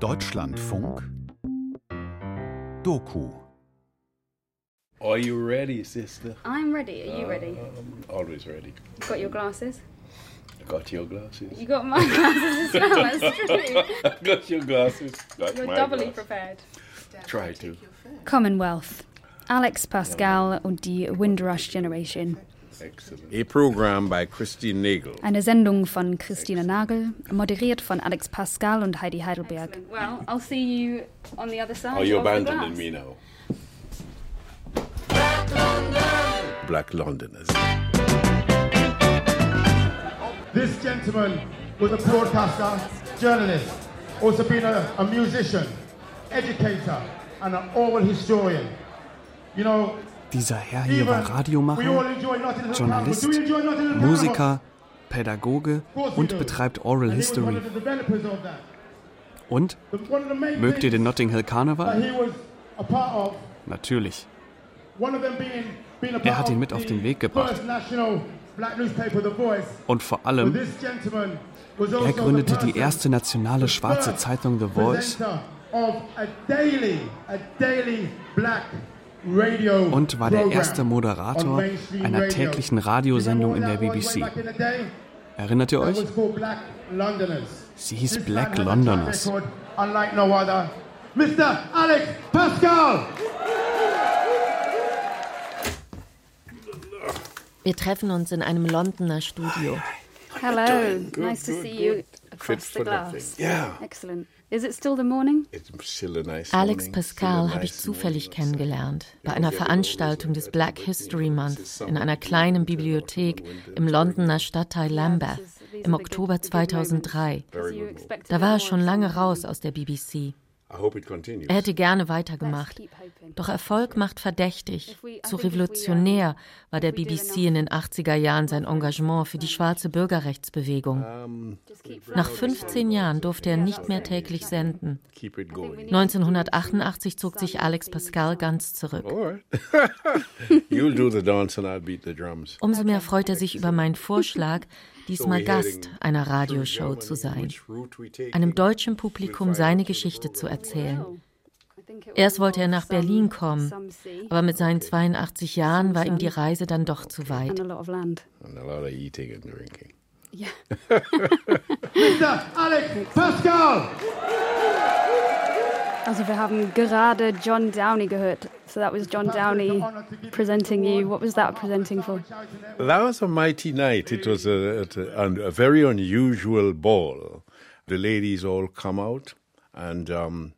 Deutschlandfunk Doku Are you ready, sister? I'm ready. Are you ready? Um, always ready. Got your glasses? I got your glasses. You got my glasses as well. That's true. I got your glasses. Got You're doubly glasses. prepared. Try to. Commonwealth. Alex Pascal und die Windrush Generation. Excellent. A program by Christine Nagel. Eine Sendung von Christina Nagel, moderiert von Alex Pascal und Heidi Heidelberg. Well, I'll see you on the other side. Are you of the abandoning glass. me now? Black Londoners. This gentleman was a broadcaster, journalist, also been a, a musician, educator, and an oral historian. You know, Dieser Herr hier war Radiomacher, Journalist, Carnival. Carnival? Musiker, Pädagoge und betreibt Oral History. Und mögt ihr den Notting Hill of, Natürlich. Er hat ihn mit auf den Weg gebracht. Und vor allem, er gründete die erste nationale schwarze Zeitung The Voice und war der erste Moderator einer täglichen Radiosendung in der BBC. Erinnert ihr euch? Sie hieß Black Londoners. track record Unlike no other. Mr. Alex Pascal! Wir treffen uns in einem Londoner Studio. Hello. Good, nice to good, see you good. across Fit the glass. Yeah. Excellent. Is it still the morning? It's still a nice Alex morning, Pascal habe ich zufällig morning. kennengelernt bei einer Veranstaltung des Black History Month in einer kleinen Bibliothek im Londoner Stadtteil Lambeth im Oktober 2003. Da war er schon lange raus aus der BBC. Er hätte gerne weitergemacht. Doch Erfolg macht verdächtig. Zu revolutionär war der BBC in den 80er Jahren sein Engagement für die schwarze Bürgerrechtsbewegung. Nach 15 Jahren durfte er nicht mehr täglich senden. Keep it going. 1988 zog sich Alex Pascal ganz zurück. Umso mehr freut er sich über meinen Vorschlag, diesmal Gast einer Radioshow zu sein, einem deutschen Publikum seine Geschichte zu erzählen. Erst wollte er nach Berlin kommen, aber mit seinen 82 Jahren war ihm die Reise dann doch zu weit. Alex Pascal! Also wir haben gerade John Downey gehört. So that was John Downey presenting you. What was that presenting for? That was a mighty night. It was a, a, a very unusual ball. The ladies all come out and um,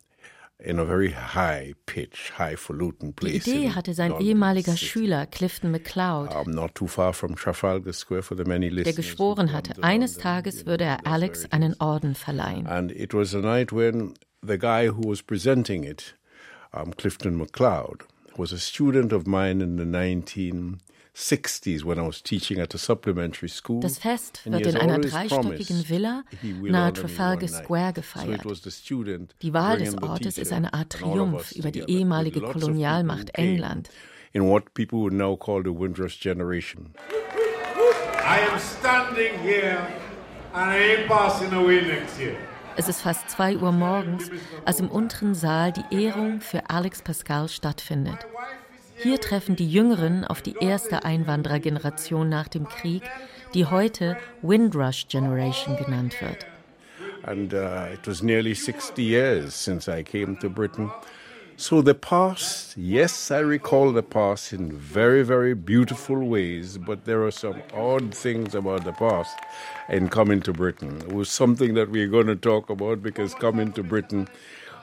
in a very high pitch, highfalutin Die place. Idee in hatte sein ehemaliger City. Schüler Clifton MacLeod, Um, not too far from Trafalgar Square for the many der geschworen hatte, eines. Tages würde er Alex einen Orden verleihen. And it was a night when the guy who was presenting it, um, Clifton MacLeod, was a student of mine in the 1960s when I was teaching at a supplementary school. Das Fest wird in einer dreistöckigen Villa nahe Trafalgar. Square gefeiert. Die Wahl des Ortes ist eine Art Triumph über die ehemalige Kolonialmacht England. In what people would now call the Windrush generation. I am standing here and I ain't passing away next year. Es ist fast 2 Uhr morgens, als im unteren Saal die Ehrung für Alex Pascal stattfindet. Hier treffen die Jüngeren auf die erste Einwanderergeneration nach dem Krieg, die heute Windrush Generation genannt wird. and uh, it was nearly 60 years since I came to Britain. So the past, yes, I recall the past in very, very beautiful ways, but there are some odd things about the past in coming to Britain. It was something that we're going to talk about because coming to Britain,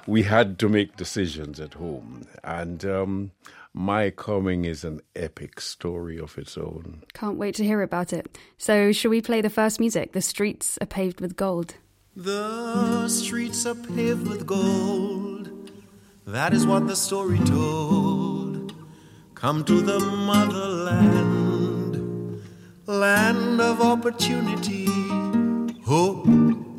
we had to make decisions at home. And um, my coming is an epic story of its own. Can't wait to hear about it. So shall we play the first music? The streets are paved with gold. The streets are paved with gold. That is what the story told. Come to the motherland, land of opportunity, hope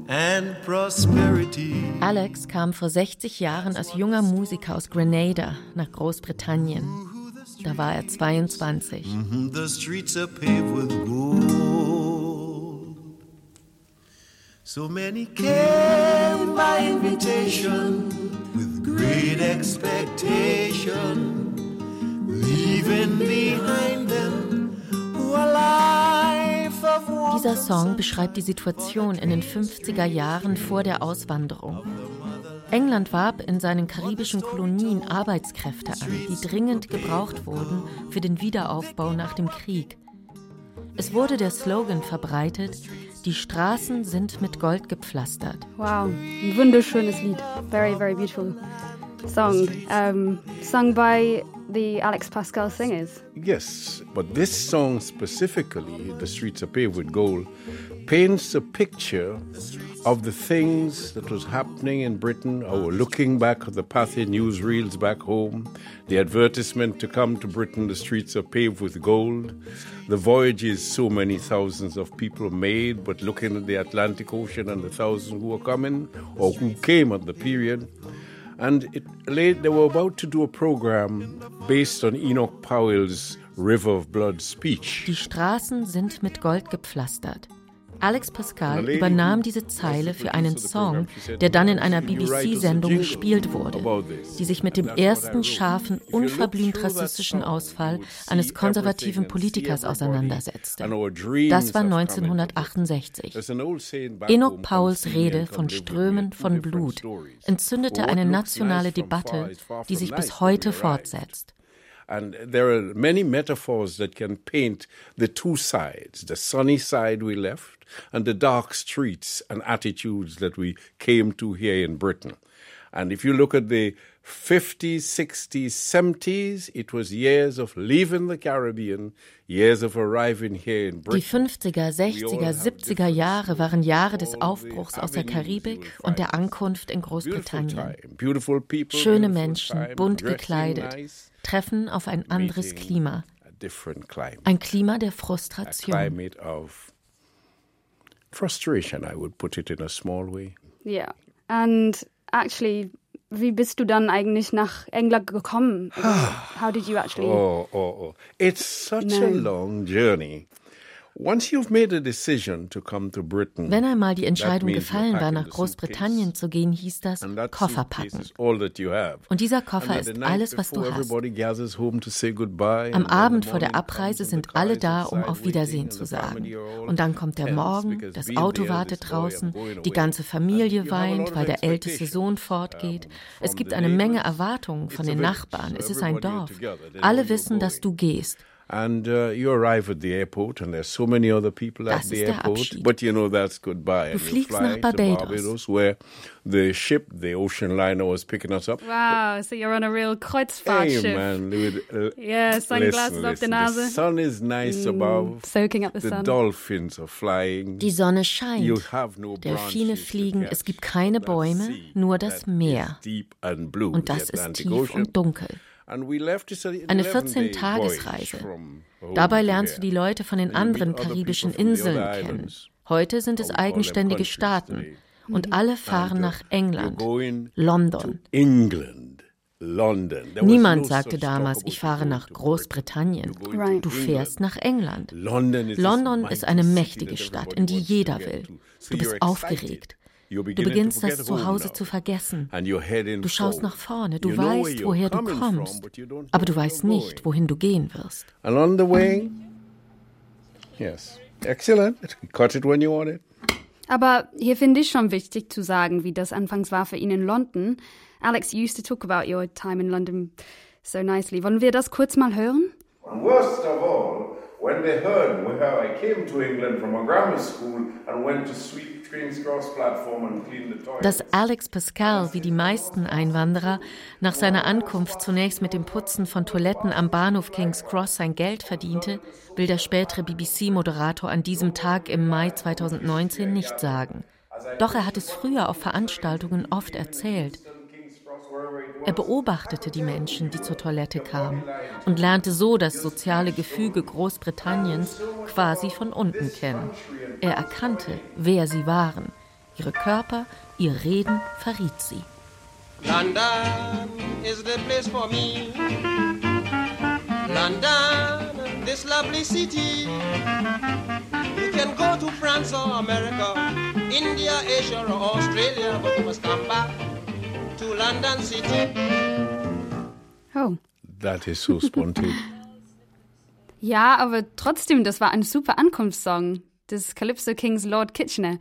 and prosperity. Alex kam vor 60 Jahren als junger Musiker aus Grenada nach Großbritannien. Da war er 22. Mhm, The streets are paved with gold. So many came by invitation expectation, leaving behind them a life of Dieser Song beschreibt die Situation in den 50er Jahren vor der Auswanderung. England warb in seinen karibischen Kolonien Arbeitskräfte an, die dringend gebraucht wurden für den Wiederaufbau nach dem Krieg. Es wurde der Slogan verbreitet, die Straßen sind mit Gold gepflastert. Wow, ein wunderschönes Lied. Very, very beautiful song. Um, sung by the Alex Pascal singers. Yes, but this song specifically, The Streets Are Paved with Gold, paints a picture of the things that was happening in Britain or looking back at the Pathy newsreels back home, the advertisement to come to Britain, the streets are paved with gold, the voyages so many thousands of people made, but looking at the Atlantic Ocean and the thousands who were coming or who came at the period. And it, they were about to do a program based on Enoch Powell's River of Blood speech. Die Straßen sind mit Gold gepflastert. Alex Pascal übernahm diese Zeile für einen Song, der dann in einer BBC-Sendung gespielt wurde, die sich mit dem ersten scharfen, unverblümt rassistischen Ausfall eines konservativen Politikers auseinandersetzte. Das war 1968. Enoch Pauls Rede von Strömen von Blut entzündete eine nationale Debatte, die sich bis heute fortsetzt. And there are many metaphors that can paint the two sides the sunny side we left and the dark streets and attitudes that we came to here in Britain. And if you look at the 50s, 60s, 70s, it was years of leaving the Caribbean, years of arriving here in Britain. Die 50er, 60er, 70er Jahre waren Jahre des Aufbruchs aus der Karibik und der Ankunft in Großbritannien. Schöne Menschen, bunt gekleidet, treffen auf ein anderes Klima. Ein Klima der Frustration. Frustration, I would put it in a small way. Yeah. And actually, wie bist du dann eigentlich nach England gekommen? How did you actually? Oh, oh, oh. It's such no. a long journey. Wenn einmal die Entscheidung gefallen war, nach Großbritannien zu gehen, hieß das Koffer packen. Und dieser Koffer ist alles, was du hast. Am Abend vor der Abreise sind alle da, um auf Wiedersehen zu sagen. Und dann kommt der Morgen, das Auto wartet draußen, die ganze Familie weint, weil der älteste Sohn fortgeht. Es gibt eine Menge Erwartungen von den Nachbarn. Es ist ein Dorf. Alle wissen, dass du gehst. And uh, you arrive at the airport, and there's so many other people das at the airport. But you know that's goodbye. Du fliegst nach Barbados. Barbados, where the ship, the ocean liner, was picking us up. Wow, so you're on a real Kreuzfahrtschiff. Hey, man, with, uh, yeah, sunglasses listen, auf der Nase. The sun is nice mm, above. Soaking up the, the sun. dolphins are flying. Die Sonne scheint. You have no Delfine fliegen. Es gibt keine Bäume, nur das Meer. Und das ist tief und dunkel. Eine 14-Tagesreise. Dabei lernst du die Leute von den anderen karibischen Inseln kennen. Heute sind es eigenständige Staaten. Und alle fahren nach England, London. Niemand sagte damals, ich fahre nach Großbritannien. Du fährst nach England. London ist eine mächtige Stadt, in die jeder will. Du bist aufgeregt. Du beginnst das Zuhause zu vergessen. Du schaust nach vorne, du weißt, woher du kommst, aber du weißt nicht, wohin du gehen wirst. Along the way, yes, excellent. Cut it when you want it. Aber hier finde ich schon wichtig zu sagen, wie das anfangs war für ihn in London. Alex used to talk about your time in London so nicely. Wollen wir das kurz mal hören? And worst of all, when they heard how I came to England from a grammar school and went to sweep dass Alex Pascal, wie die meisten Einwanderer, nach seiner Ankunft zunächst mit dem Putzen von Toiletten am Bahnhof King's Cross sein Geld verdiente, will der spätere BBC-Moderator an diesem Tag im Mai 2019 nicht sagen. Doch er hat es früher auf Veranstaltungen oft erzählt. Er beobachtete die Menschen, die zur Toilette kamen und lernte so das soziale Gefüge Großbritanniens quasi von unten kennen. Er erkannte, wer sie waren. Ihre Körper, ihr Reden verriet sie. London is the place for me. London, this lovely city. You can go to France or America, India, Asia or Australia, but you must come back to London City. Oh. That is so spontaneous. Ja, aber trotzdem, das war ein super Ankunftssong des Calypso Kings Lord Kitchener.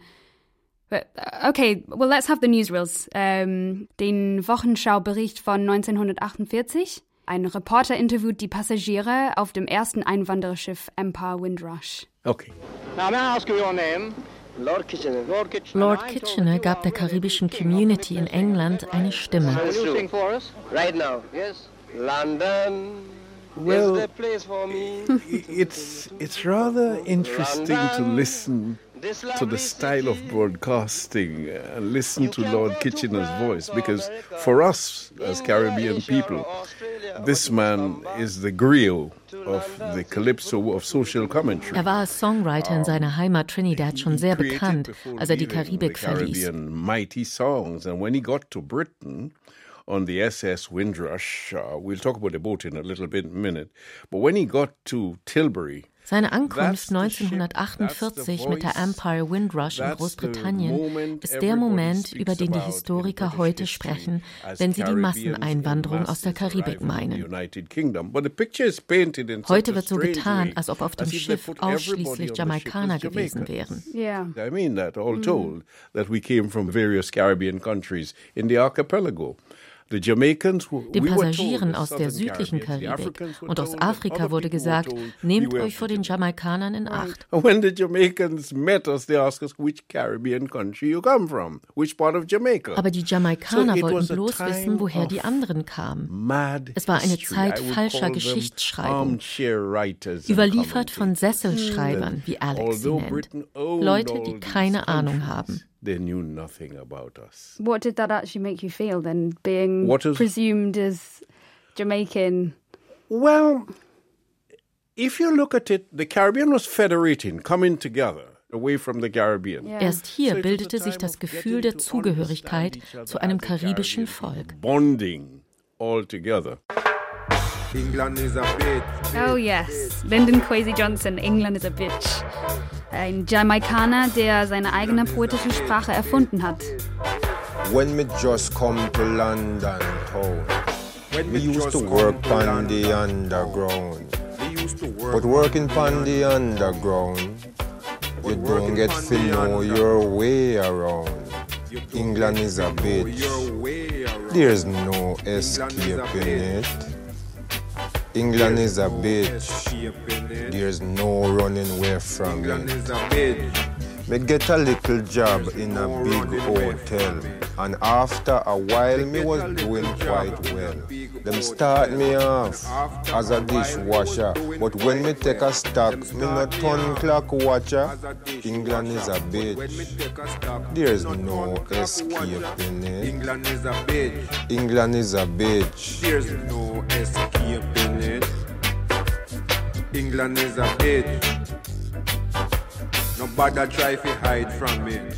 But, uh, okay, well, let's have the newsreels. Ähm, den Wochenschaubericht von 1948. Ein Reporter interviewt die Passagiere auf dem ersten Einwandererschiff Empire Windrush. Okay. Now, may I ask you your name? Lord Kitchener. Lord gab der karibischen Community in England eine Stimme. London Well, is the place for me. it's it's rather interesting to listen to the style of broadcasting and listen to Lord Kitchener's voice because for us as Caribbean people, this man is the griot of the calypso of social commentary. Er war als Songwriter in seiner Heimat Trinidad schon sehr created bekannt, before als er die Karibik verließ. Mighty songs, and when he got to Britain on the SS Windrush, uh, we'll talk about the boat in a little bit minute. But when he got to Tilbury, Seine Ankunft That's the ship, 1948 that's mit der Empire Windrush in Großbritannien ist der Moment, über den die Historiker heute sprechen, wenn sie die Masseneinwanderung in aus der Karibik meinen. Heute wird so getan, als ob auf dem Schiff ausschließlich Jamaikaner gewesen wären. Yeah. I mean that all told, that we came from various Caribbean countries in the archipelago. Den Passagieren aus der südlichen Karibik und aus Afrika wurde gesagt, nehmt euch vor den Jamaikanern in Acht. And when the Jamaicans met us, they asked us which Caribbean country you come from, which part of Jamaica. Aber die Jamaikaner wollten bloß wissen, woher die anderen kamen. Es war eine. Zeit falscher Geschichtsschreibung, Überliefert von. Sesselschreibern, wie Alex sie nennt. Leute, die keine Ahnung haben. They knew nothing about us. What did that actually make you feel then, being What is- presumed as Jamaican? Well, if you look at it, the Caribbean was federating, coming together away from the Caribbean. Yeah. Erst hier bildete sich das Gefühl der Zugehörigkeit zu einem karibischen Volk. Bonding all together. England is a bitch. Oh yes, Lyndon Kwesi Johnson, England is a bitch. Ein Jamaikaner, der seine eigene poetische Sprache erfunden hat. When me just come to London town, When we used to work on the underground. But working on the underground, you don't get to know your way around. England is a bitch. There's no escaping it. England is a bitch. There's no running away from England it. is a bitch. Me get a little job in a big hotel, and after a while me was doing quite well. Them start me off as a dishwasher, but when me take a stock, me no turn clock watcher. England is a bitch. take a stock, There's no turn clock watcher. escaping it. England is a bitch. England is a bitch. There's no escaping it. England is a bitch. Nobody try to hide from it.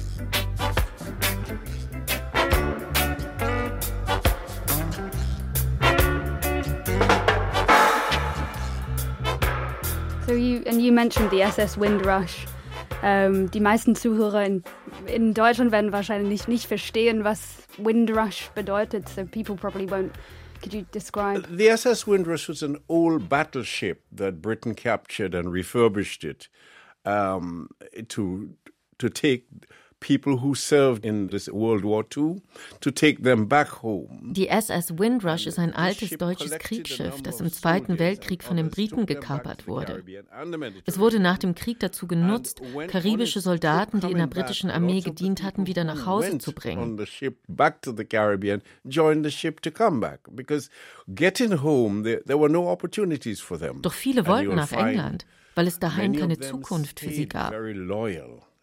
So you and you mentioned the SS Windrush. Ähm, die meisten Zuhörer in, in Deutschland werden wahrscheinlich nicht verstehen, was Windrush bedeutet. So people probably won't. Could you describe? The SS Windrush was an old battleship that Britain captured and refurbished it um, to to take people who served in this World War II to take them back home. Die SS Windrush ist ein altes deutsches Kriegsschiff, das im Zweiten Weltkrieg von den Briten gekapert wurde. Es wurde nach dem Krieg dazu genutzt, karibische Soldaten, die in der britischen Armee gedient hatten, wieder nach Hause zu bringen. Doch viele wollten nach England, weil es daheim keine Zukunft für sie gab.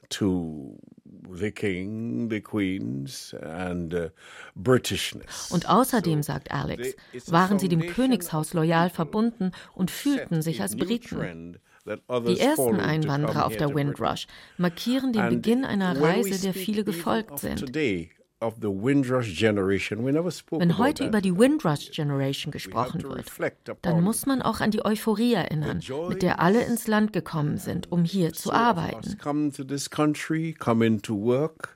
To the king, the queens, and uh, Britishness. Und außerdem, sagt Alex, waren sie dem Königshaus loyal verbunden und fühlten sich als Briten. Die ersten Einwanderer auf der Windrush markieren den Beginn einer Reise, der viele gefolgt sind. Of the Windrush generation. We never spoke Wenn about heute über die Windrush Generation gesprochen wird, dann muss man auch an die Euphorie erinnern, mit der alle ins Land gekommen sind, um hier zu arbeiten.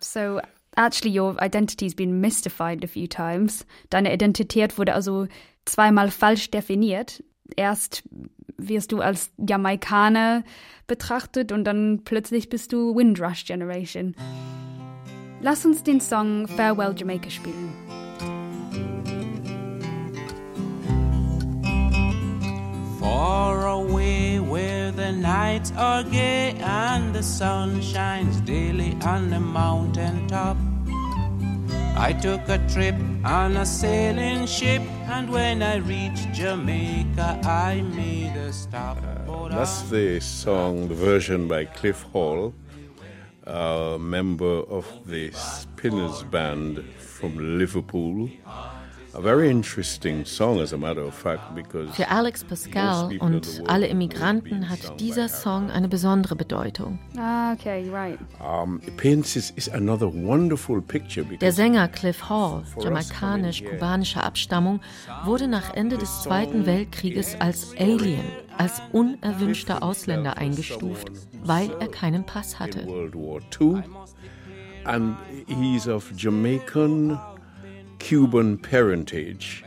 So actually your identity's been mystified a few times. Deine Identität wurde also zweimal falsch definiert. Erst wirst du als Jamaikaner betrachtet und dann plötzlich bist du Windrush Generation. Lass uns den Song Farewell Jamaica spielen. Far away where the nights are gay and the sun shines daily on the mountain top. I took a trip on a sailing ship, and when I reached Jamaica, I made a stop. Uh, that's the song, the version by Cliff Hall, a member of the Spinners Band from Liverpool. A very interesting song, as a matter of fact, because Für Alex Pascal und alle Immigranten hat dieser Song eine besondere Bedeutung. Ah, okay, right. It paints is, is another wonderful picture Der Sänger Cliff Hall, jamaikanisch-kubanischer Abstammung, wurde nach Ende des Zweiten Weltkrieges als Alien, als unerwünschter Ausländer eingestuft, weil er keinen Pass hatte. World War II, and he's of Jamaican Cuban parentage.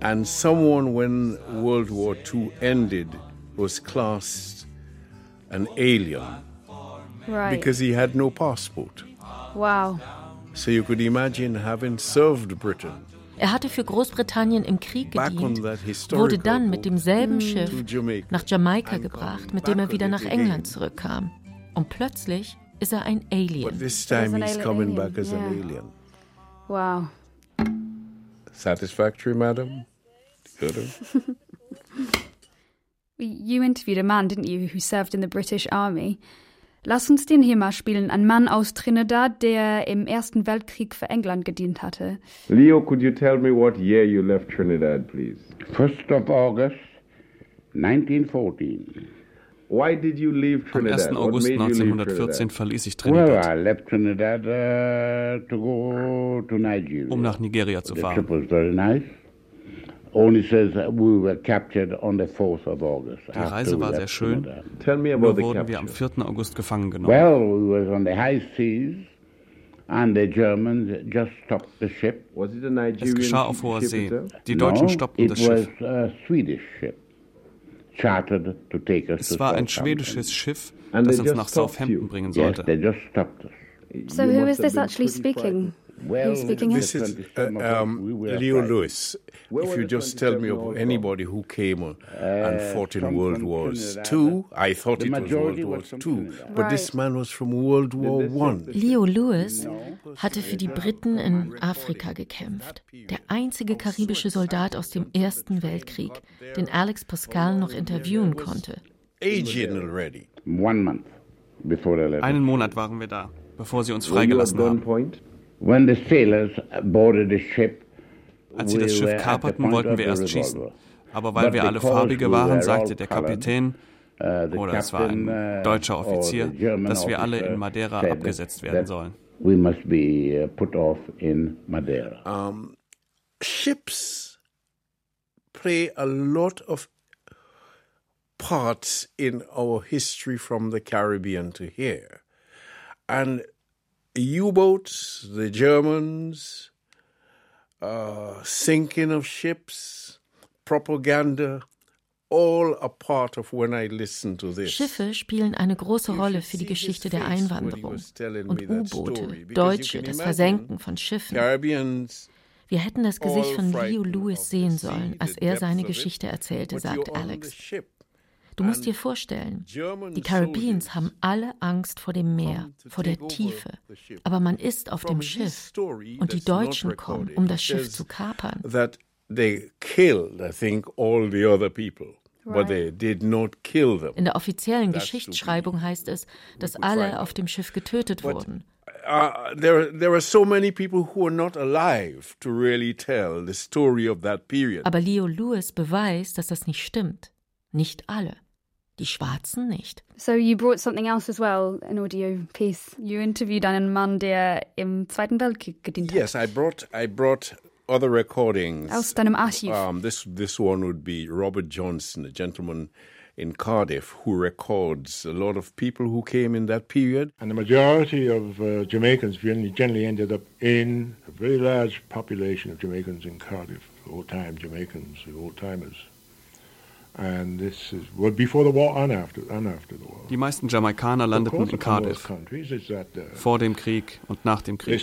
And someone, when World War II ended, was classed an alien. Right. Because he had no passport. Wow. So you could imagine having served Britain. Er hatte für Großbritannien im Krieg gedient, wurde dann mit demselben Schiff nach Jamaika gebracht, mit dem er wieder nach England zurückkam. Und plötzlich ist er ein Alien. But this time he's coming back as an alien. Wow. Satisfactory, madam? Good. you interviewed a man, didn't you, who served in the British Army. Lass uns den hier mal spielen. Ein Mann aus Trinidad, der im Ersten Weltkrieg für England gedient hatte. Leo, could you tell me what year you left Trinidad, please? 1st of August, 1914. Am Trinidad? 1. What August made you leave 1914 Trinidad? verließ ich Well, Trinidad, I left Trinidad uh, to go to Nigeria. um nach Nigeria zu The fahren. trip was very nice. Only says that we were captured on the 4th of August. Die Reise war sehr schön, nur wurden wir am capture. 4. August gefangen genommen. Well, we was on the high seas, and the Germans just stopped the ship. Was it a Es Nigerian geschah auf hoher ship See. Die Deutschen stoppten das Schiff. Es war ein schwedisches Schiff, das uns nach Southampton bringen sollte. So who is this actually speaking? Well? This is uh, 27 of us, um, Leo. Lewis. If you just tell me 27 all of anybody who came uh, and Uh, fought in World Wars Two, I thought it was World War Trinidad. but this man was from World War One. Leo Lewis hatte für die Briten in Afrika gekämpft. Der einzige karibische Soldat aus dem Ersten Weltkrieg, den Alex Pascal noch interviewen konnte. Aging already. One month before they left. Einen Monat waren wir da, bevor sie uns freigelassen haben. Gunpoint? When the sailors boarded the ship, Als sie we das were Schiff at the kaperten, point wollten of wir the erst schießen. Aber weil But wir alle Farbige waren, sagte all der Kapitän, uh, the oder es war ein captain, uh, deutscher Offizier, dass wir alle officer in Madeira abgesetzt werden that sollen. We must be uh, put off in Madeira. Um, ships play a lot of parts in our history from the Caribbean to here. And U boats, the Germans, uh, sinking of ships, propaganda, all a part of when I listen to this. Schiffe spielen eine große Rolle für die Geschichte der Einwanderung. Und U-Boote, Deutsche, das Versenken von Schiffen. Wir hätten das Gesicht von Leo Lewis sehen sollen, als er seine Geschichte erzählte, sagt Alex. Du musst dir vorstellen, die Caribbeans haben alle Angst vor dem Meer, vor der Tiefe. Aber man ist auf dem Schiff und die Deutschen kommen, um das Schiff zu kapern. That they killed, I think, all the other people, but Right. they did not kill them. In der offiziellen Geschichtsschreibung heißt es, dass alle auf dem Schiff getötet wurden. Uh, there, there are so many people who are not alive to really tell the story of that period. Aber Leo Lewis beweist, dass das nicht stimmt. Nicht alle. Die Schwarzen nicht. So you brought something else as well, an audio piece. You interviewed einen Mann, der im Zweiten Weltkrieg gedient hat. Yes, I brought I brought other recordings Aus deinem Archiv. Um, this this one would be Robert Johnson, a gentleman in Cardiff who records a lot of people who came in that period. And the majority of uh, Jamaicans generally, generally ended up in a very large population of Jamaicans in Cardiff, old time Jamaicans, the old Die meisten Jamaikaner landeten in Cardiff. Vor dem Krieg und nach dem Krieg.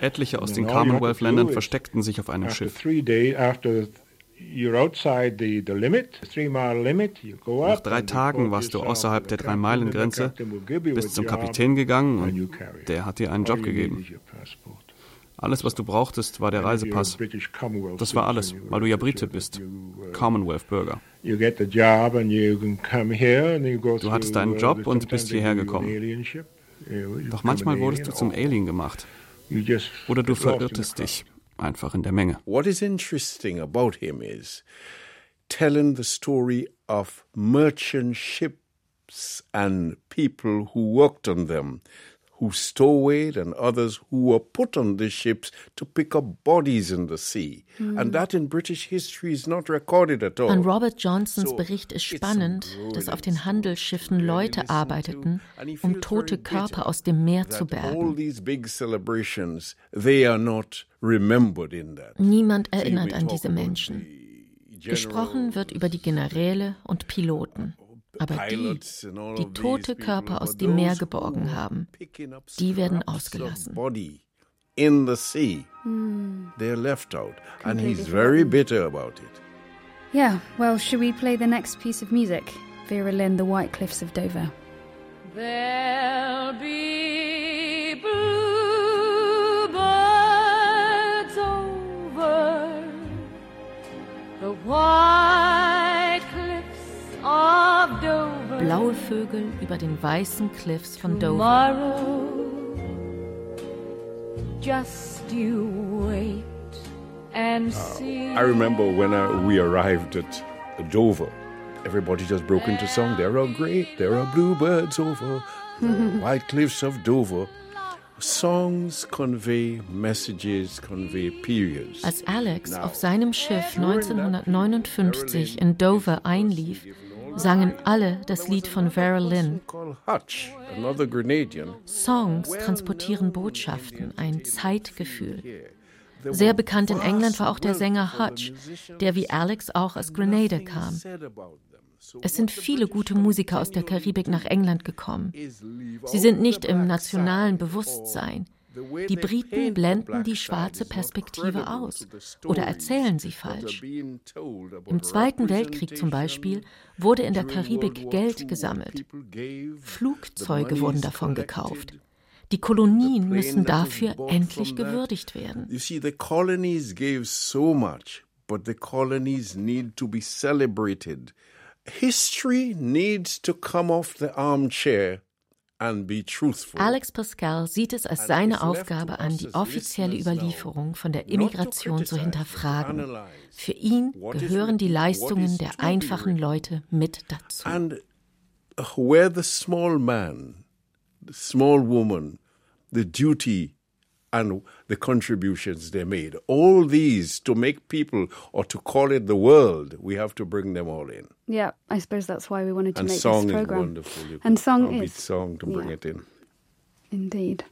Etliche aus den Commonwealth-Ländern versteckten sich auf einem Schiff. Nach drei Tagen warst du außerhalb der Drei-Meilen-Grenze, bist zum Kapitän gegangen und der hat dir einen Job gegeben. Alles, was du brauchtest, war der Reisepass. Das war alles, weil du ja Brite bist, Commonwealth-Bürger. Du hattest einen Job und bist hierher gekommen. Doch manchmal wurdest du zum Alien gemacht. Oder du verirrtest dich einfach in der Menge. What is interesting about him is telling the story of merchant ships and people who worked on them. Who stowed and others who were put on the ships to pick up bodies in the sea. Mm. And that in British history is not recorded at all. An Robert Johnsons so Bericht ist spannend, dass auf den Handelsschiffen Leute arbeiteten, um tote Körper aus dem Meer zu bergen. Niemand erinnert an diese Menschen. Gesprochen wird über die Generäle und Piloten. Aber die, die tote Körper aus dem Meer geborgen haben, die werden ausgelassen. In the sea, they're left out, and he's very bitter about it. Yeah, well, should we play the next piece of music? Vera Lynn, The White Cliffs of Dover. There'll be bluebirds over the white Blaue Vögel über den weißen Cliffs von Dover. Just you wait and see. I remember when I, we arrived at Dover, everybody just broke into song. There are great, there are bluebirds over the white cliffs of Dover. Songs convey messages, convey periods. Als Alex auf seinem Schiff 1959 in Dover einlief, sangen alle das Lied von Vera Lynn. Songs transportieren Botschaften, ein Zeitgefühl. Sehr bekannt in England war auch der Sänger Hutch, der wie Alex auch aus Grenada kam. Es sind viele gute Musiker aus der Karibik nach England gekommen. Sie sind nicht im nationalen Bewusstsein. Die Briten blenden die schwarze Perspektive aus oder erzählen sie falsch. Im Zweiten Weltkrieg zum Beispiel wurde in der Karibik Geld gesammelt. Flugzeuge wurden davon gekauft. Die Kolonien müssen dafür endlich gewürdigt werden. You see, the colonies gave so much, but the colonies need to be celebrated. History needs to come off the armchair Alex Pascal sieht es als seine Aufgabe an, die offizielle Überlieferung von der Immigration zu hinterfragen. Für ihn gehören die Leistungen der einfachen Leute mit dazu. And where the small man, the small woman, the duty and the contributions they made. All these to make people or to call it the world, we have to bring them all in. Yeah, I suppose that's why we wanted to and make song this program. is wonderful. You and song is song to bring yeah. it in. Indeed.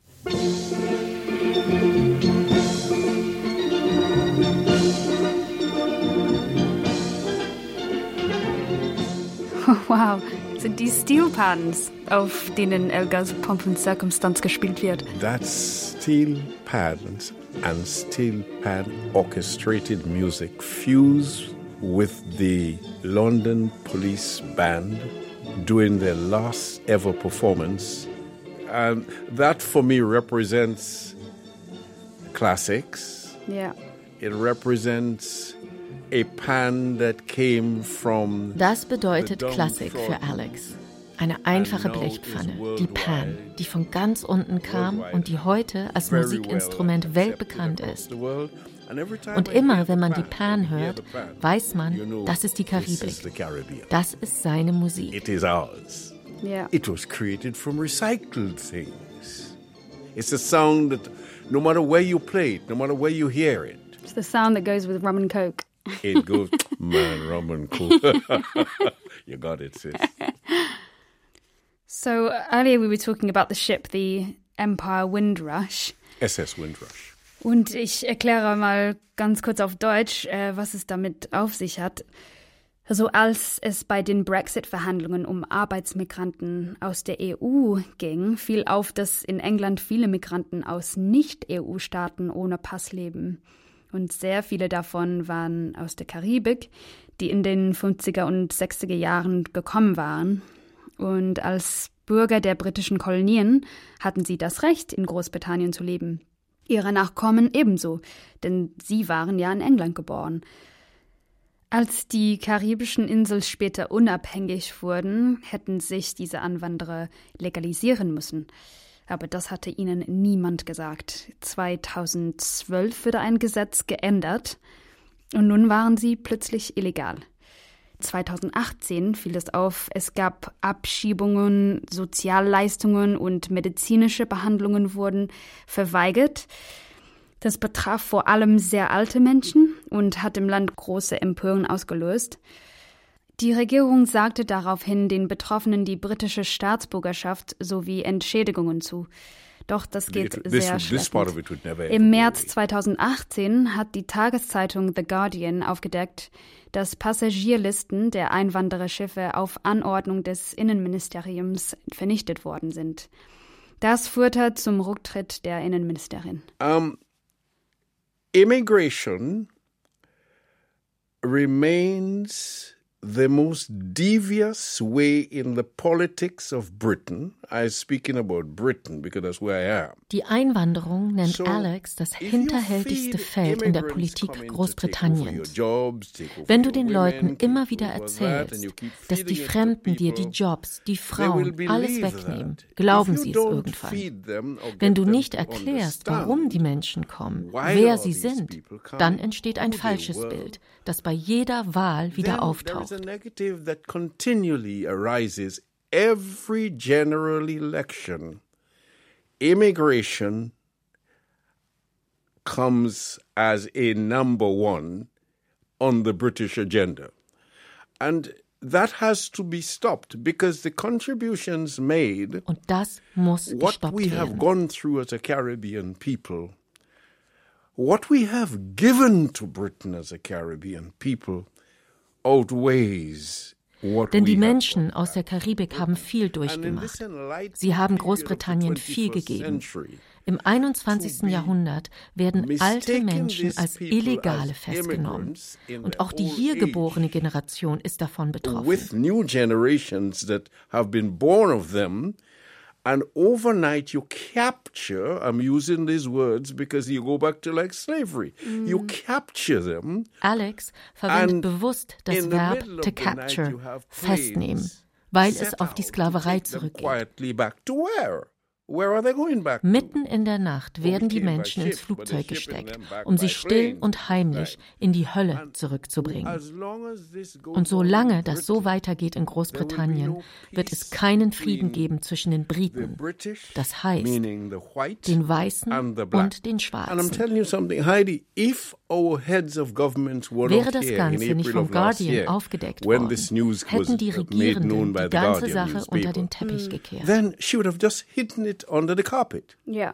Wow, sind die Steel Pans, auf denen Elgas Pomp und Circumstance gespielt wird. That's steel pans and steel pan orchestrated music fused with the London Police Band doing their last ever performance. And that for me represents classics. Yeah. It represents Das bedeutet Klassik für Alex. Eine einfache Blechpfanne, die Pan, die von ganz unten kam und die heute als Musikinstrument weltbekannt ist. Und immer, wenn man die Pan hört, weiß man, das ist die Karibik. Das ist seine Musik. It is ours. Yeah. It was created from recycled things. It's a sound that no matter where you play it, no matter where you hear it, It's the sound that goes with rum and coke. It goes, man, rum and cool. you got it, sis. So earlier we were talking about the ship, the Empire Windrush. SS Windrush. Und ich erkläre mal ganz kurz auf Deutsch, äh, was es damit auf sich hat. So als es bei den Brexit-Verhandlungen um Arbeitsmigranten aus der EU ging, fiel auf, dass in England viele Migranten aus Nicht-EU-Staaten ohne Pass leben. Und sehr viele davon waren aus der Karibik, die in den 50er und 60er Jahren gekommen waren. Und als Bürger der britischen Kolonien hatten sie das Recht, in Großbritannien zu leben. Ihre Nachkommen ebenso, denn sie waren ja in England geboren. Als die karibischen Inseln später unabhängig wurden, hätten sich diese Anwanderer legalisieren müssen. Aber das hatte ihnen niemand gesagt. 2012 wurde ein Gesetz geändert und nun waren sie plötzlich illegal. 2018 fiel es auf, es gab Abschiebungen, Sozialleistungen und medizinische Behandlungen wurden verweigert. Das betraf vor allem sehr alte Menschen und hat im Land große Empörung ausgelöst. Die Regierung sagte daraufhin den Betroffenen die britische Staatsbürgerschaft sowie Entschädigungen zu. Doch das geht This- sehr never Im März 2018 hat die Tageszeitung The Guardian aufgedeckt, dass Passagierlisten der Einwandererschiffe auf Anordnung des Innenministeriums vernichtet worden sind. Das führte zum Rücktritt der Innenministerin. Um, immigration remains the most devious way in the politics of Britain. I'm speaking about Britain because that's where I am. Die Einwanderung nennt So, Alex das hinterhältigste Feld in der Politik Großbritanniens. jobs, Wenn du den Leuten immer wieder erzählst, dass die Fremden dir die Jobs, die Frauen, alles wegnehmen, glauben sie es irgendwann. Wenn du nicht erklärst, warum die Menschen kommen, wer sie sind, dann entsteht ein falsches Bild, das bei jeder Wahl wieder auftaucht. every general election. Immigration comes as a number one on the British agenda. And that has to be stopped because the contributions made, Und das muss what we have werden. gone through as a Caribbean people, what we have given to Britain as a Caribbean people outweighs what Denn die Menschen aus der Karibik haben viel durchgemacht. Sie haben Großbritannien viel gegeben. Im 21. Jahrhundert werden alte Menschen als Illegale festgenommen. Und auch die hier geborene Generation ist davon betroffen. And overnight, you capture, I'm using these words because you go back to like slavery. You mm. capture them. Alex verwendet bewusst das the Verb to capture, festnehmen, weil es auf die Sklaverei zurückgeht. Quietly back to where? Where are they going back? to? Mitten in der Nacht werden die Menschen ins Flugzeug gesteckt, um sie still und heimlich in die Hölle zurückzubringen. As long as this goes Und solange das so weitergeht in Großbritannien, wird es keinen Frieden geben zwischen den Briten, das heißt meaning the white den Weißen und den And I'm Schwarzen. telling you something, Heidi, if our heads of governments were Wäre das Ganze nicht vom Guardian aufgedeckt worden, hätten die Regierenden die ganze Sache unter den Teppich gekehrt. Then she would have just hidden it under the carpet. Ja.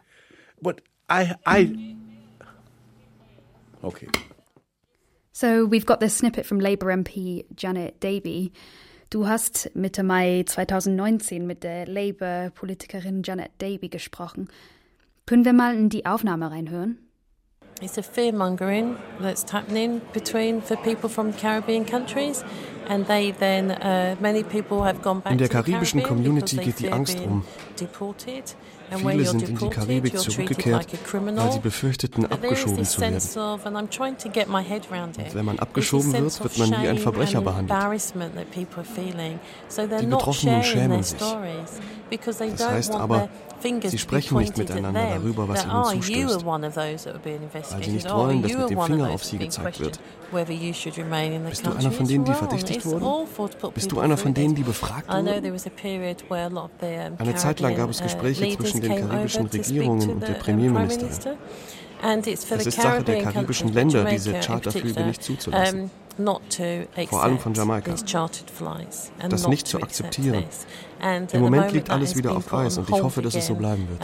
But I, I, okay. So we've got this snippet from Labour MP Janet Davey. Du hast Mitte Mai 2019 mit der Labour-Politikerin Janet Davey gesprochen. Können wir mal in die Aufnahme reinhören? It's a fear mongering that's happening between for people from Caribbean countries, uh, In der karibischen Community geht die Angst um. Viele sind in die Karibik zurückgekehrt, weil sie befürchteten, abgeschoben zu werden. wenn man abgeschoben wird, wird man wie ein Verbrecher and behandelt. Die Betroffenen schämen sich. Das heißt aber, sie sprechen nicht miteinander darüber, was ihnen you zustößt. Weil sie nicht oh, wollen, dass mit dem Finger auf sie gezeigt wird. Bist du einer von denen, die verdächtigt wurden? Bist du einer von denen, die befragt wurden? Eine Zeit lang gab es uh, Gespräche leaders zwischen den karibischen Regierungen to und der Premierministerin. Minister. Es ist Sache der karibischen Länder, diese Charterflüge nicht zuzulassen. Vor allem von Jamaika. Das nicht zu akzeptieren. Im Moment liegt alles wieder auf Eis und ich hoffe, dass es so bleiben wird.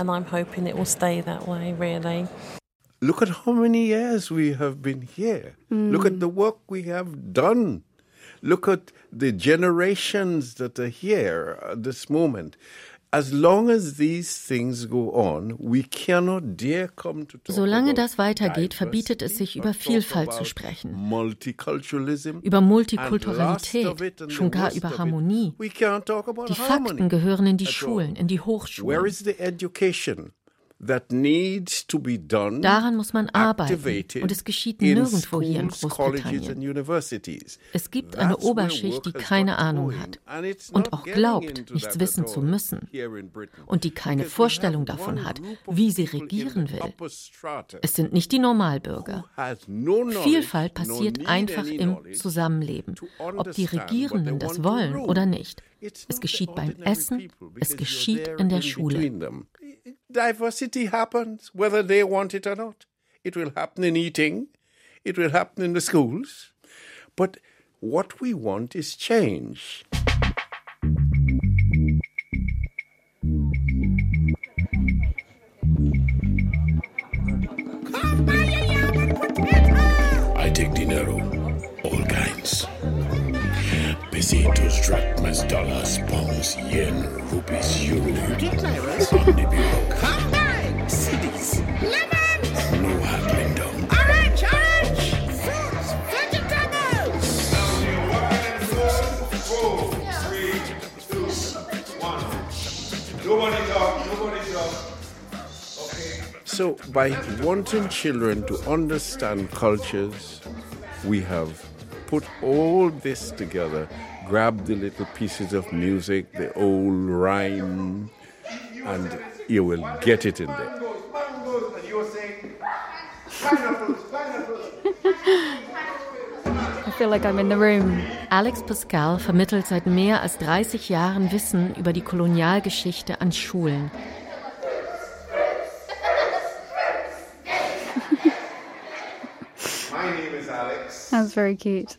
Look at how many years we have been here. Look at the work we have done. Look at the generations that are here at this moment. Solange das weitergeht, verbietet es sich, über Vielfalt zu sprechen, über Multikulturalität, schon gar über Harmonie. Die Fakten gehören in die Schulen, in die Hochschulen. Daran muss man arbeiten und es geschieht nirgendwo hier in Großbritannien. Es gibt eine Oberschicht, die keine Ahnung hat und auch glaubt, nichts wissen zu müssen und die keine Vorstellung davon hat, wie sie regieren will. Es sind nicht die Normalbürger. Vielfalt passiert einfach im Zusammenleben, ob die Regierenden das wollen oder nicht. Es geschieht beim Essen, es geschieht in der Schule. Diversity happens whether they want it or not. It will happen in eating, it will happen in the schools. But what we want is change. Pesitos, drachmas, dollars, pounds, yen, rupees, euro. On the bill. Combine cities, lemons, No haggling down. orange, orange, fruits, vegetables. Nobody talk, nobody talk. So, by wanting children to understand cultures, we have put all this together, grabbed the little pieces of music, the old rhyme, and you will get it in there. I feel like I'm in the room. Alex Pascal vermittelt seit mehr als 30 Jahren Wissen über die Kolonialgeschichte an Schulen. My name is Alex. That's very cute.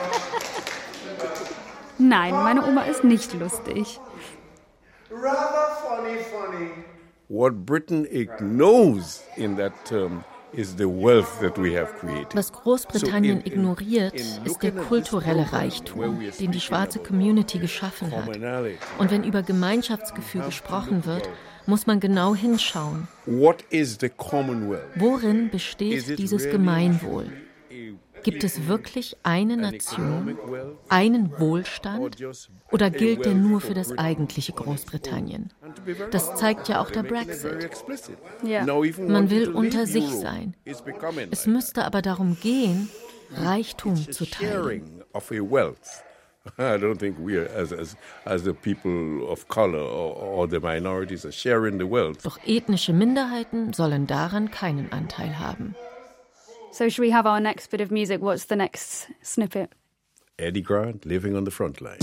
Nein, meine Oma ist nicht lustig. Rather funny, funny. What Britain ignores in that term is the wealth that we have created. Was Großbritannien ignoriert, ist der kulturelle Reichtum, den die schwarze Community geschaffen hat. Und wenn über Gemeinschaftsgefühl gesprochen wird, muss man genau hinschauen. What is the Commonwealth? Worin besteht dieses Gemeinwohl? Gibt es wirklich eine Nation, einen Wohlstand oder gilt der nur für das eigentliche Großbritannien? Das zeigt ja auch der Brexit. Man will unter sich sein. Es müsste aber darum gehen, Reichtum zu teilen. I don't think we, are, as, as, as the people of color or, or the minorities, are sharing the wealth. Doch ethnische Minderheiten sollen daran keinen Anteil haben. So, should we have our next bit of music? What's the next snippet? Eddie Grant living on the front line.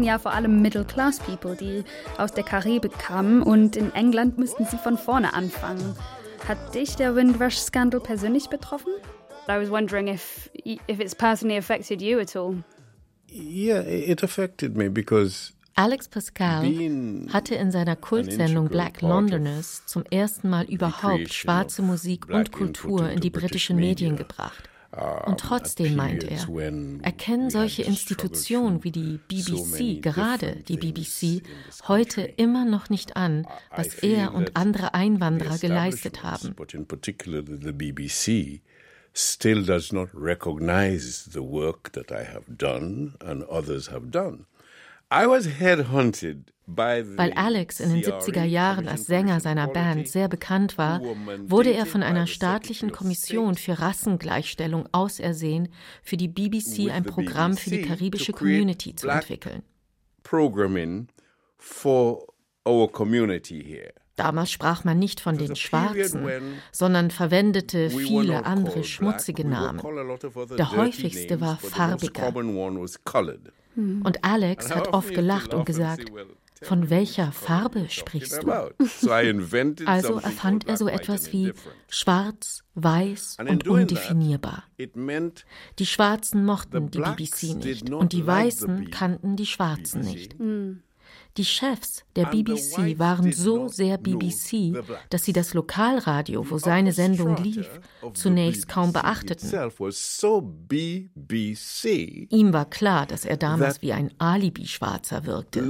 Waren ja vor allem Middle-Class-People, die aus der Karibik kamen und in England müssten sie von vorne anfangen. Hat dich der Windrush-Skandal persönlich betroffen? I was wondering if, if it's personally affected you at all. Yeah, it affected me because Alex Pascal hatte in seiner Kultsendung Black Londoners zum ersten Mal überhaupt schwarze Musik und Kultur in die britischen Medien gebracht. Und trotzdem meint er, erkennen solche Institutionen wie die BBC, gerade die BBC, heute immer noch nicht an, was er und andere Einwanderer geleistet haben. Still does not recognize the work that I have done and others have done. I was headhunted weil Alex in den 70er Jahren als Sänger seiner Band sehr bekannt war, wurde er von einer staatlichen Kommission für Rassengleichstellung ausersehen, für die BBC ein Programm für die karibische Community zu entwickeln. Damals sprach man nicht von den Schwarzen, sondern verwendete viele andere schmutzige Namen. Der häufigste war farbiger. Und Alex hat oft gelacht und gesagt, von welcher Farbe sprichst du? Also erfand er so etwas wie schwarz, weiß und undefinierbar. Die Schwarzen mochten die BBC nicht und die Weißen kannten die Schwarzen nicht. Die Chefs der BBC waren so sehr BBC, dass sie das Lokalradio, wo seine Sendung lief, zunächst kaum beachteten. Ihm war klar, dass er damals wie ein Alibi-Schwarzer wirkte.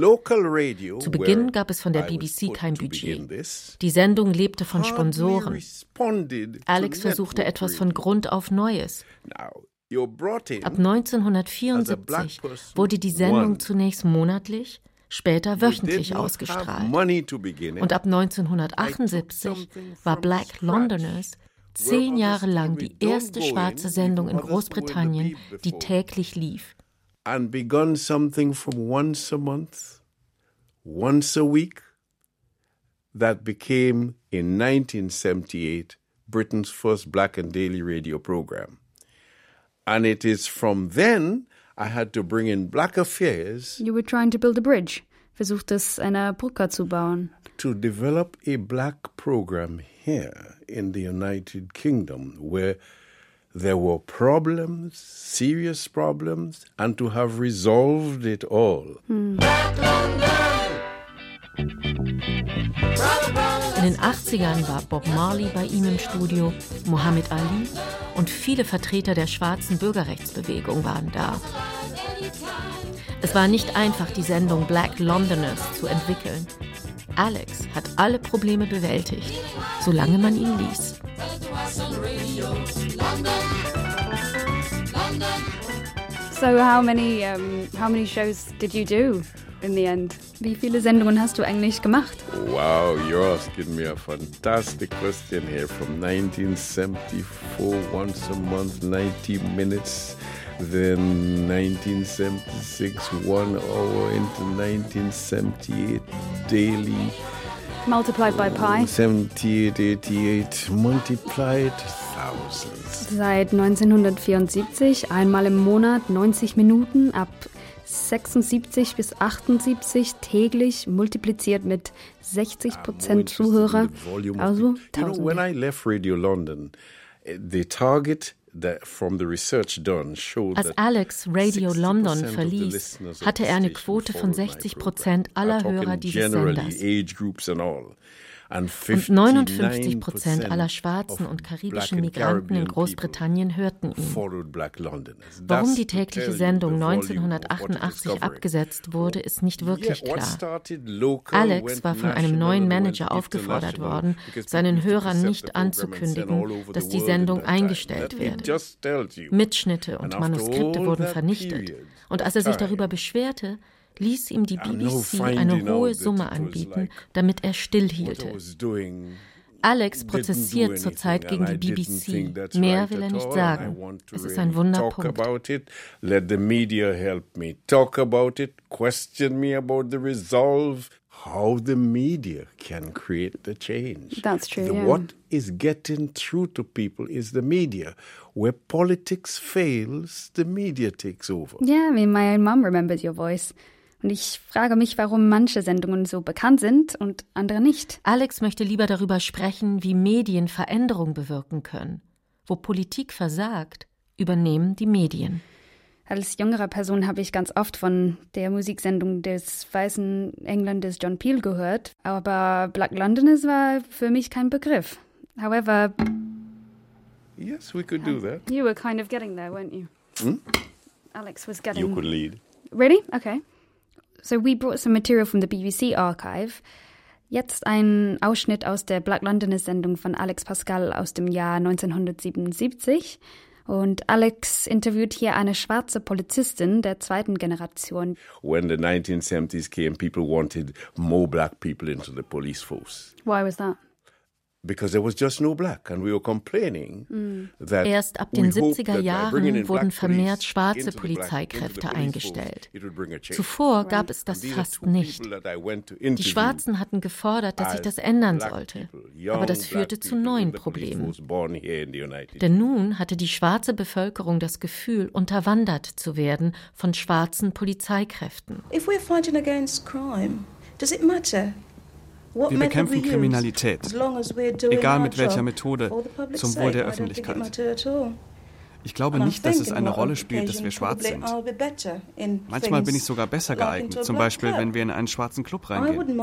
Zu Beginn gab es von der BBC kein Budget. Die Sendung lebte von Sponsoren. Alex versuchte etwas von Grund auf Neues. Ab 1974 wurde die Sendung zunächst monatlich, später wöchentlich ausgestrahlt. Und ab 1978 war Black Londoners zehn Jahre lang die erste schwarze Sendung in Großbritannien, die täglich lief. And begun something from once a month, once a week, that became in 1978 Britain's first black and daily radio program. And it is from then I had to bring in black affairs. You were trying to build a bridge. Versuchtest eine Brücke zu bauen. To develop a black program here in the United Kingdom where there were problems, serious problems, and to have resolved it all. Hmm. In den 80ern war Bob Marley bei ihm im Studio, Muhammad Ali und viele Vertreter der schwarzen Bürgerrechtsbewegung waren da. Es war nicht einfach, die Sendung Black Londoners zu entwickeln. Alex hat alle Probleme bewältigt, solange man ihn ließ. So how many um, how many shows did you do in the end? Wie viele Sendungen hast du eigentlich gemacht? Wow, you're asking me a fantastic question here from 1974 once a month 90 minutes then 1976 one hour into 1978 daily multiplied by pi 78 88 multiplied thousands seit 1974 einmal im Monat 90 Minuten ab 76 bis 78 täglich multipliziert mit 60 Prozent Zuhörer. also you know, when I left Radio London the target als Alex Radio London verließ, hatte er eine Quote von 60 Prozent aller Hörer dieses Senders. Und 59 Prozent aller schwarzen und karibischen Migranten in Großbritannien hörten ihn. Warum die tägliche Sendung 1988 abgesetzt wurde, ist nicht wirklich klar. Alex war von einem neuen Manager aufgefordert worden, seinen Hörern nicht anzukündigen, dass die Sendung eingestellt werde. Mitschnitte und Manuskripte wurden vernichtet. Und als er sich darüber beschwerte, ließ ihm die BBC eine hohe Summe anbieten, damit er stillhielte. Alex prozessiert zurzeit gegen die BBC. Mehr will er nicht sagen. Es ist ein Wunderpunkt. Let the media help me talk about it, question me about the resolve. How the media can create the change. That's true. The, yeah. What is getting through to people is the media. Where politics fails, the media takes over. Yeah, I mean, my own mum remembers your voice. Und ich frage mich, warum manche Sendungen so bekannt sind und andere nicht. Alex möchte lieber darüber sprechen, wie Medien Veränderung bewirken können. Wo Politik versagt, übernehmen die Medien. Als jüngere Person habe ich ganz oft von der Musiksendung des weißen Englandes John Peel gehört, aber Black Londoners war für mich kein Begriff. However, Yes, we could do that. you were kind of getting there, weren't you? Hmm? Alex was getting. You could lead. Really? Okay. So we brought some material from the BBC archive. Jetzt ein Ausschnitt aus der Black Londoners Sendung von Alex Pascal aus dem Jahr 1977. Und Alex interviewt hier eine schwarze Polizistin der zweiten Generation. When the 1970s came, people wanted more black people into the police force Why was that? Erst ab den hoped 70er that by bringing Jahren wurden vermehrt schwarze Polizeikräfte eingestellt. force, it would bring a change. Zuvor gab es das fast nicht. people that I went to Die Schwarzen hatten gefordert, dass sich as das ändern black sollte. people, young Aber das black führte zu people neuen Problemen. force born here in the United Denn nun hatte die schwarze Bevölkerung das Gefühl, unterwandert zu werden von schwarzen Polizeikräften. If we're fighting against crime, does it matter? Wir bekämpfen Kriminalität, egal mit welcher Methode, zum. Wohl der I don't think it Öffentlichkeit. Ich glaube nicht, dass es in eine Rolle spielt, dass wir schwarz sind. Manchmal bin ich sogar besser geeignet, zum black Beispiel, club. wenn wir in einen schwarzen Club I reingehen.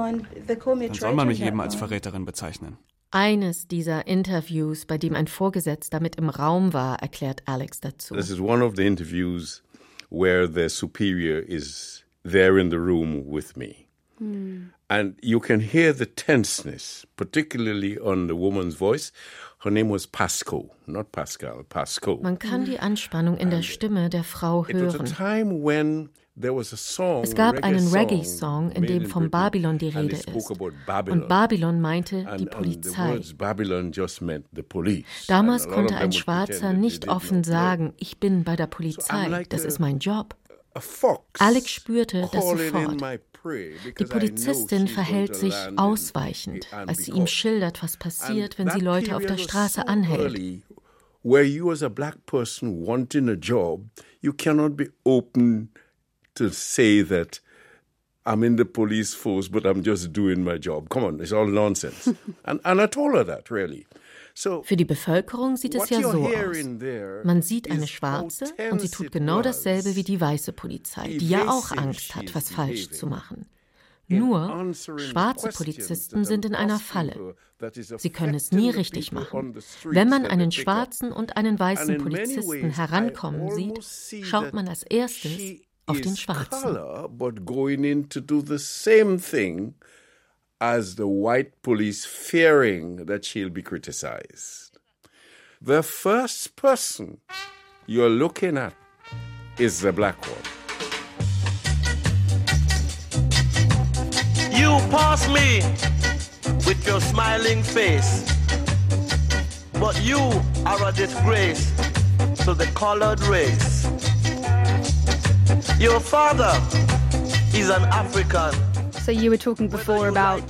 Dann soll man mich traitor eben als. Verräterin bezeichnen. Eines dieser Interviews, bei dem ein Vorgesetzter mit im Raum war, erklärt Alex dazu. This is one of the interviews where the superior is there in the room with me. And you can hear the tenseness, particularly on the woman's voice. Her name was Pasco, not Pascal, Pasco. Man kann die Anspannung in der Stimme der Frau It was a hören. time when there was a song, Es gab einen song Reggae-Song, in dem von Babylon die Rede ist. Und Babylon meinte die Polizei. Damals konnte ein Schwarzer nicht offen sagen, ich bin bei der Polizei, das ist mein Job. Alex spürte das sofort. Die Polizistin verhält sich ausweichend, als sie ihm schildert, was passiert, wenn sie Leute auf der Straße anhält. Where you as a black person wanting a job, you cannot be open to say that I'm in the police force, but I'm just doing my job. Come on, it's all nonsense. and, and I told her that, really. Für die Bevölkerung sieht es ja so aus. Man sieht eine Schwarze und sie tut genau dasselbe wie die weiße Polizei, die ja auch Angst hat, was falsch zu machen. Nur, schwarze Polizisten sind in einer Falle. Sie können es nie richtig machen. Wenn man einen schwarzen und einen weißen Polizisten herankommen sieht, schaut man als erstes auf den Schwarzen. As the white police, fearing that she'll be criticized. The first person you're looking at is the black one. You pass me with your smiling face, but you are a disgrace to the colored race. Your father is an African. So you were talking before about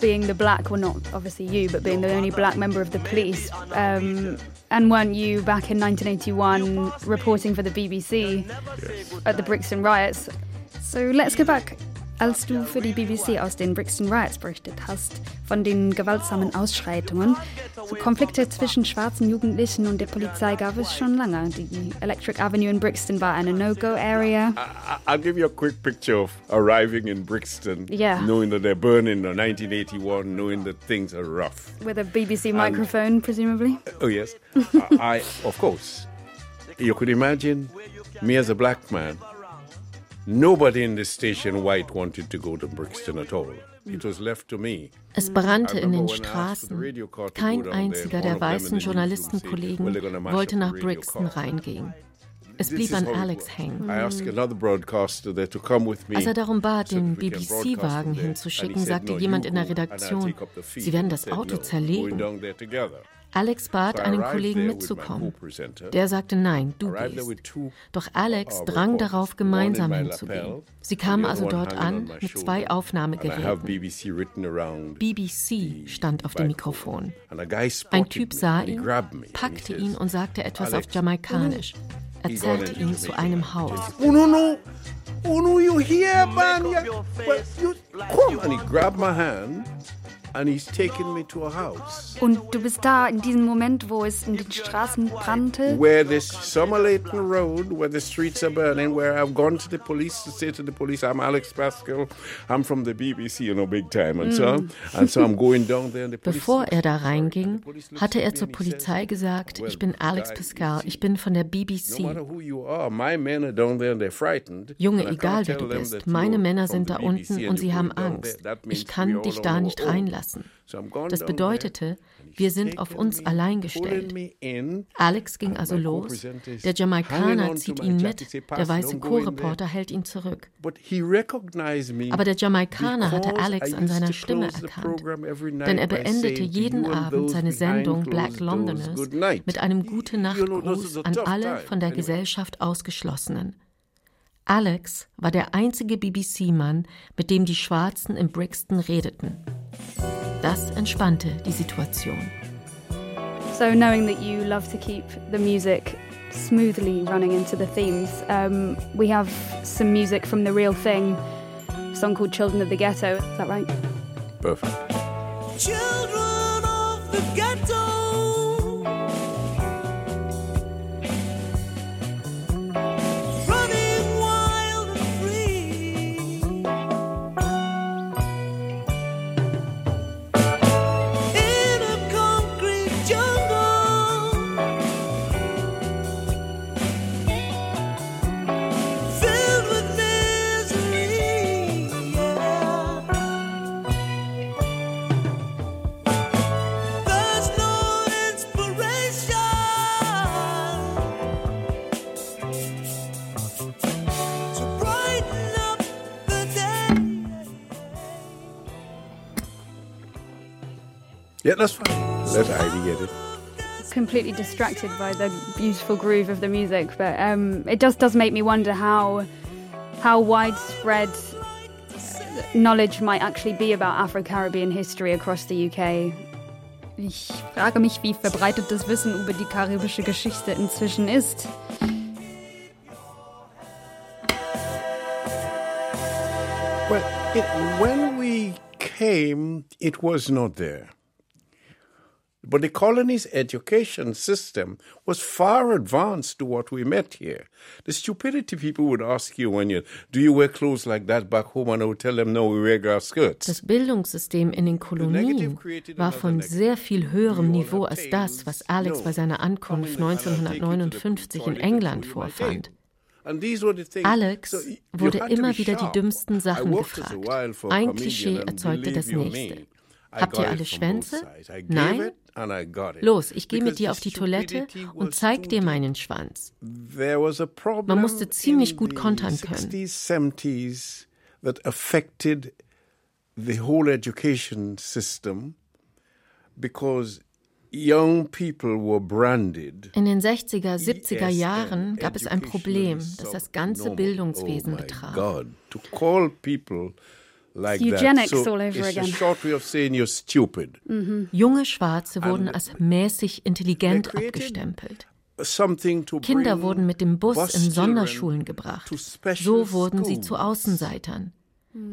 being the black, well, not obviously you, but being the only black member of the police. Um, and weren't you back in 1981 reporting for the BBC at the Brixton riots? So let's go back. Als du für die BBC aus den Brixton Riots berichtet hast, von den gewaltsamen Ausschreitungen, so Konflikte zwischen schwarzen Jugendlichen und der Polizei gab es schon lange. Die Electric Avenue in Brixton war eine No-Go-Area. I'll give you a quick picture of arriving in Brixton, Yeah. knowing that they're burning in 1981, knowing that things are rough. With a BBC microphone, presumably. Oh yes, I, I of course. You could imagine me as a black man. Nobody in this station white wanted to go to Brixton at all. Es brannte in den the Straßen. Kein einziger der weißen the Journalistenkollegen said, "Well, they're gonna mash wollte nach the Brixton car." reingehen. Es blieb an Alex hängen. Als er darum bat, den BBC-Wagen hinzuschicken, sagte "No, jemand in der Redaktion, take up the feed." Sie werden das Auto "No, going zerlegen. down there together." Alex bat einen Kollegen mitzukommen. Der sagte nein, du gehst. Doch Alex drang darauf, gemeinsam hinzugehen. Sie kamen also dort an mit zwei Aufnahmegeräten. BBC stand auf dem Mikrofon. Ein Typ sah ihn, packte ihn und sagte etwas auf "Alex, Jamaikanisch. erzählte ihn zu einem Haus. Oh no no, oh no, you here, man? Yeah. Well, you come and he grabbed my hand and he's taken me to a house Und du bist da in diesem Moment, wo es in den Straßen brannte. where this Summer Leighton Road, where the streets are burning, where I've gone to the police to say to the police, I'm Alex Pascal, I'm from the BBC, you know, big time, and so Mm. and so I'm going down there, and the police. Bevor er da reinging, hatte er zur Polizei gesagt, ich bin Alex Pascal, ich bin von der BBC. matter who you are, my men are down there and they're frightened. Junge, egal wer du bist, meine Männer from sind the da BBC unten und sie haben Angst. Ich kann dich da nicht reinlassen. Gone Das bedeutete, wir sind auf uns allein gestellt. Alex ging also los. Der Jamaikaner zieht ihn mit, der weiße Co-Reporter hält ihn zurück. Aber der Jamaikaner hatte Alex an seiner Stimme erkannt. Denn er beendete jeden Abend seine Sendung Black Londoners mit einem Gute You know, this is Nacht-Gruß a an alle von der. Gesellschaft Ausgeschlossenen. Alex war der einzige BBC-Mann, mit dem die Schwarzen in Brixton redeten. Das entspannte die Situation. So knowing that you love to keep the music smoothly running into the themes, um, we have some music from The Real Thing, a song called Children of the Ghetto. Is that right? Perfect. Children of the ghetto. Yeah, that's fine. Let Heidi get it. completely distracted by the beautiful groove of the music, but um, it just does make me wonder how how widespread knowledge might actually be about Afro-Caribbean history across the UK. Ich frage mich, wie verbreitet das Wissen über die karibische Geschichte inzwischen ist. Well, it, when we came, it was not there. But the colony's education system was far advanced to what we met here. The stupidity people would ask you when you, do you wear clothes like that back home? And I would tell them, no, we wear grass skirts. Das Bildungssystem in den Kolonien war von sehr viel höherem Niveau als das, was Alex bei seiner Ankunft 1959 in England vorfand. Alex wurde immer wieder die dümmsten Sachen gefragt. Ein Klischee erzeugte das nächste. Habt ihr alle Schwänze? Nein? Los, ich gehe mit dir auf die Toilette und zeig dir meinen Schwanz. Man musste ziemlich gut kontern können. 60s, 70s that affected the whole education system because young people were branded. In den 60er, 70er Jahren gab es ein Problem, das das ganze Bildungswesen oh betraf. Like eugenics that. So all over it's again. a short way of saying you're stupid. Junge Schwarze wurden And als mäßig intelligent abgestempelt. Kinder wurden mit dem Bus in Sonderschulen gebracht. to special So wurden sie schools. zu Außenseitern.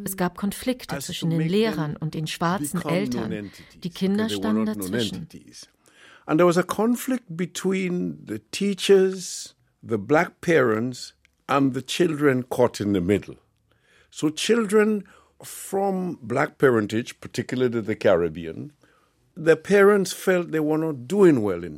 Es gab Konflikte zwischen den Lehrern und den schwarzen Eltern. Die Kinder because they were standen dazwischen. And there was a conflict between the teachers, the black parents, and the children caught in the middle. So children from black parentage, particularly the Caribbean,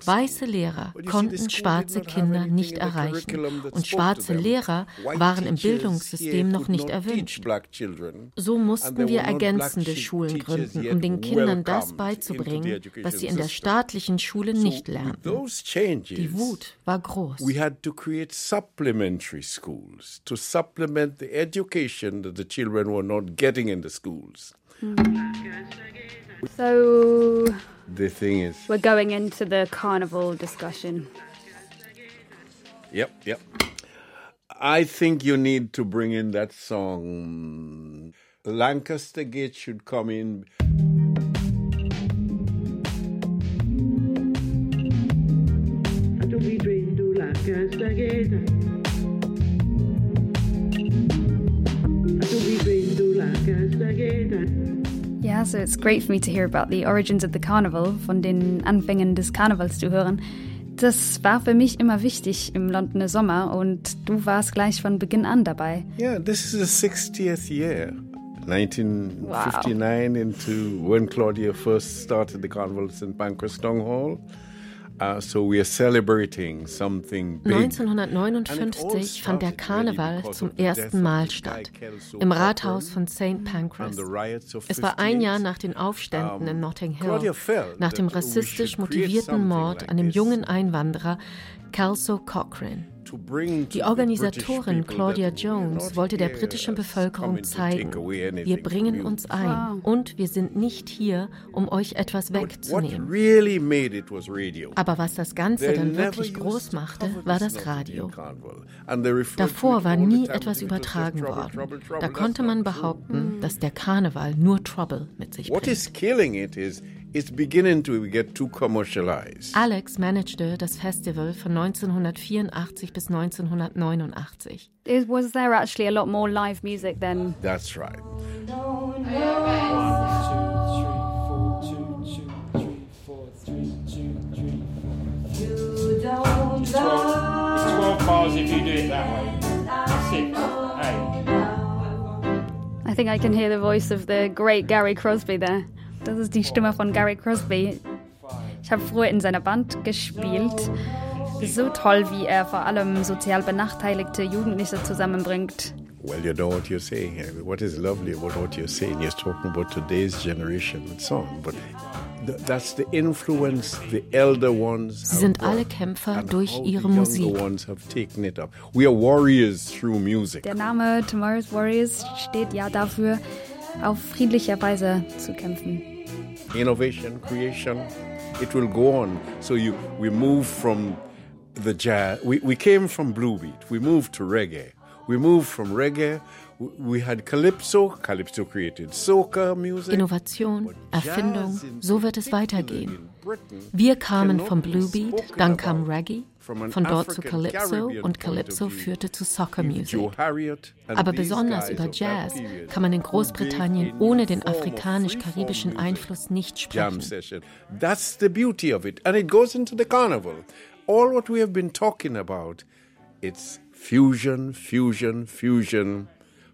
Weiße Lehrer konnten schwarze Kinder nicht erreichen und schwarze. Lehrer waren im Bildungssystem noch nicht not erwünscht. teach black children, So mussten wir ergänzende Schulen gründen, um den Kindern das beizubringen, was sie in der staatlichen Schule nicht lernten. Die Wut war groß. we had to create supplementary schools to supplement the education that the children were not getting in the schools. So The thing is, we're going into the carnival discussion. yep, yep. I think you need to bring in that song. Lancaster Gate should come in. I don't be dreaming to Lancaster Gate. Yeah, so it's great for me to hear about the origins of the carnival, von den Anfängen des Karnevals zu hören. Das war für mich immer wichtig im Londoner Sommer und du warst gleich von Beginn an dabei. Yeah, this is the 60th year. 1959 wow. into when Claudia first started the carnival at St. Pancras Town Hall. 1959 fand der Karneval zum ersten Mal statt, im Rathaus von St. Pancras. Es war ein Jahr nach den Aufständen in Notting Hill, nach dem rassistisch motivierten Mord an dem jungen Einwanderer Kelso Cochrane. Die Organisatorin Claudia Jones wollte der britischen Bevölkerung zeigen, wir bringen uns ein und wir sind nicht hier, um euch etwas wegzunehmen. Aber was das Ganze dann wirklich groß machte, war das Radio. Davor war nie etwas übertragen worden. Da konnte man behaupten, dass der Karneval nur Trouble mit sich bringt. It's beginning to get too commercialized. Alex managte das Festival von 1984 bis 1989. It, was there actually a lot more live music then? That's right. It's 12 bars if you do it that way. Six, eight. I think I can hear the voice of the great Gary Crosby there. Das ist die Stimme von Gary Crosby. Ich habe früher in seiner Band gespielt. So toll, wie er vor allem sozial benachteiligte Jugendliche zusammenbringt. Well, you know what you're saying. What is lovely about what you're saying? You're talking about today's generation and so on. But that's the influence the elder ones Sie sind alle Kämpfer durch ihre Musik. We are warriors through music. Der Name Tomorrow's Warriors steht ja dafür, auf friedlicher Weise zu kämpfen. Innovation, creation, it will go on. So you, we move from the jazz. We, we came from blue beat. We moved to reggae. We moved from reggae. We had calypso. Calypso created soca music. Innovation, Erfindung, so wird es weitergehen. Wir kamen vom Blue Beat, dann kam Reggae, von dort zu Calypso und Calypso führte zu Soccer Music. Aber besonders über Jazz kann man in Großbritannien ohne den afrikanisch-karibischen Einfluss nicht sprechen. That's the beauty of it. And it goes into the carnival. All what we have been talking about, it's fusion, fusion, fusion,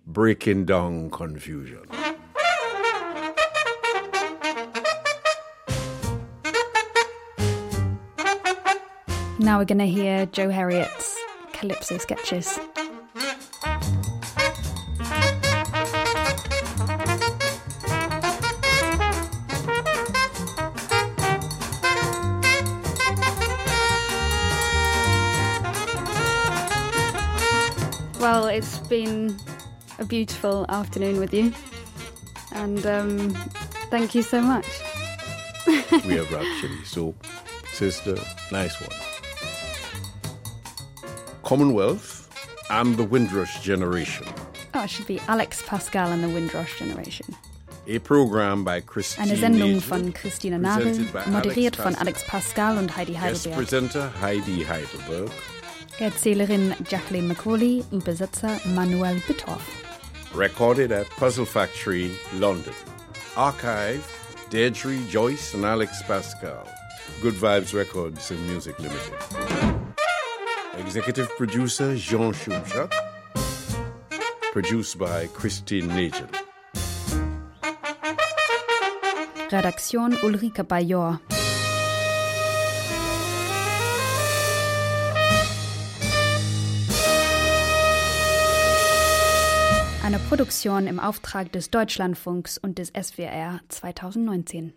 breaking down confusion. Now we're going to hear Joe Harriet's Calypso sketches. Well, it's been a beautiful afternoon with you, and um, thank you so much. we have actually. So, sister, nice one. Commonwealth and the Windrush Generation. Oh, it should be Alex Pascal and the Windrush Generation. A program by Christine Eine Sendung von Christina Nagel, moderiert von Alex Pascal und Heidi Guest Heidelberg. presenter Heidi Heidelberg. Erzählerin Jacqueline McCauley, Übersetzer Manuel Bithoff. Recorded at Puzzle Factory, London. Archive Deirdre Joyce and Alex Pascal. Good Vibes Records and Music Limited. Executive producer Jean Schumschat. Produced by Christine Nagel. Redaktion Ulrike Bajor. Eine Produktion im Auftrag des Deutschlandfunks und des SWR 2019.